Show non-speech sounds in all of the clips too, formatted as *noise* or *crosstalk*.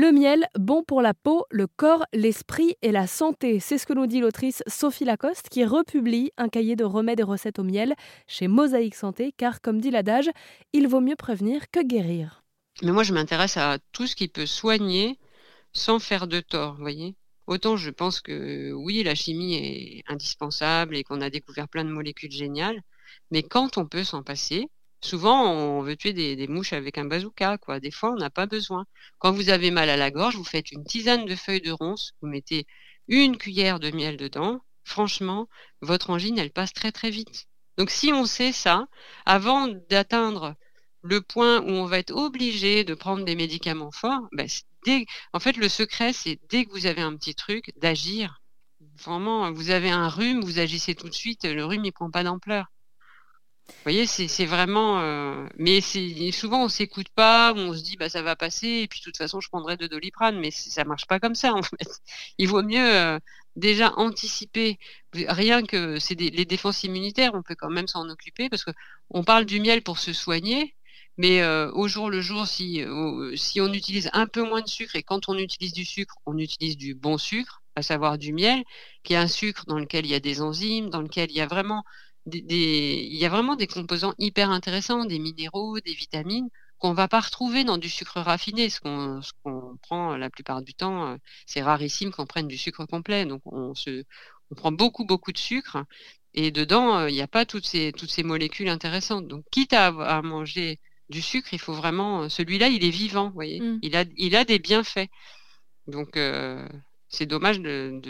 Le miel, bon pour la peau, le corps, l'esprit et la santé. C'est ce que nous dit l'autrice Sophie Lacoste qui republie un cahier de remèdes et recettes au miel chez Mosaïque Santé, car comme dit l'adage, il vaut mieux prévenir que guérir. Mais moi, je m'intéresse à tout ce qui peut soigner sans faire de tort, vous voyez. Autant je pense que oui, la chimie est indispensable et qu'on a découvert plein de molécules géniales, mais quand on peut s'en passer, Souvent, on veut tuer des, mouches avec un bazooka, quoi. Des fois, on n'a pas besoin. Quand vous avez mal à la gorge, vous faites une tisane de feuilles de ronce, vous mettez une cuillère de miel dedans. Franchement, votre angine, elle passe très très vite. Donc, si on sait ça, avant d'atteindre le point où on va être obligé de prendre des médicaments forts, ben, en fait, le secret, c'est dès que vous avez un petit truc, d'agir. Vraiment, vous avez un rhume, vous agissez tout de suite, le rhume, il prend pas d'ampleur. Vous voyez, c'est vraiment. Euh, mais souvent, on s'écoute pas, on se dit, bah, ça va passer, et puis de toute façon, je prendrai de doliprane, mais ça marche pas comme ça, *laughs* en fait. Il vaut mieux euh, déjà anticiper. Rien que les défenses immunitaires, on peut quand même s'en occuper, parce que on parle du miel pour se soigner, mais euh, au jour le jour, si, si on utilise un peu moins de sucre, et quand on utilise du sucre, on utilise du bon sucre, à savoir du miel, qui est un sucre dans lequel il y a des enzymes, dans lequel il y a vraiment il y a vraiment des composants hyper intéressants, des minéraux, des vitamines qu'on va pas retrouver dans du sucre raffiné. Ce qu'on prend la plupart du temps, euh, c'est rarissime qu'on prenne du sucre complet. Donc on, se, on prend beaucoup beaucoup de sucre et dedans euh, il n'y a pas toutes ces toutes ces molécules intéressantes. Donc quitte à, à manger du sucre, il faut vraiment celui-là, il est vivant, vous voyez. Mmh. Il a il a des bienfaits. Donc euh, c'est dommage de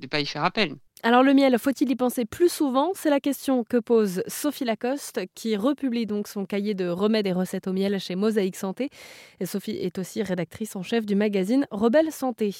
ne pas y faire appel. Alors le miel, faut-il y penser plus souvent? C'est la question que pose Sophie Lacoste, qui republie donc son cahier de remèdes et recettes au miel chez Mosaïque Santé. Et Sophie est aussi rédactrice en chef du magazine Rebelle Santé.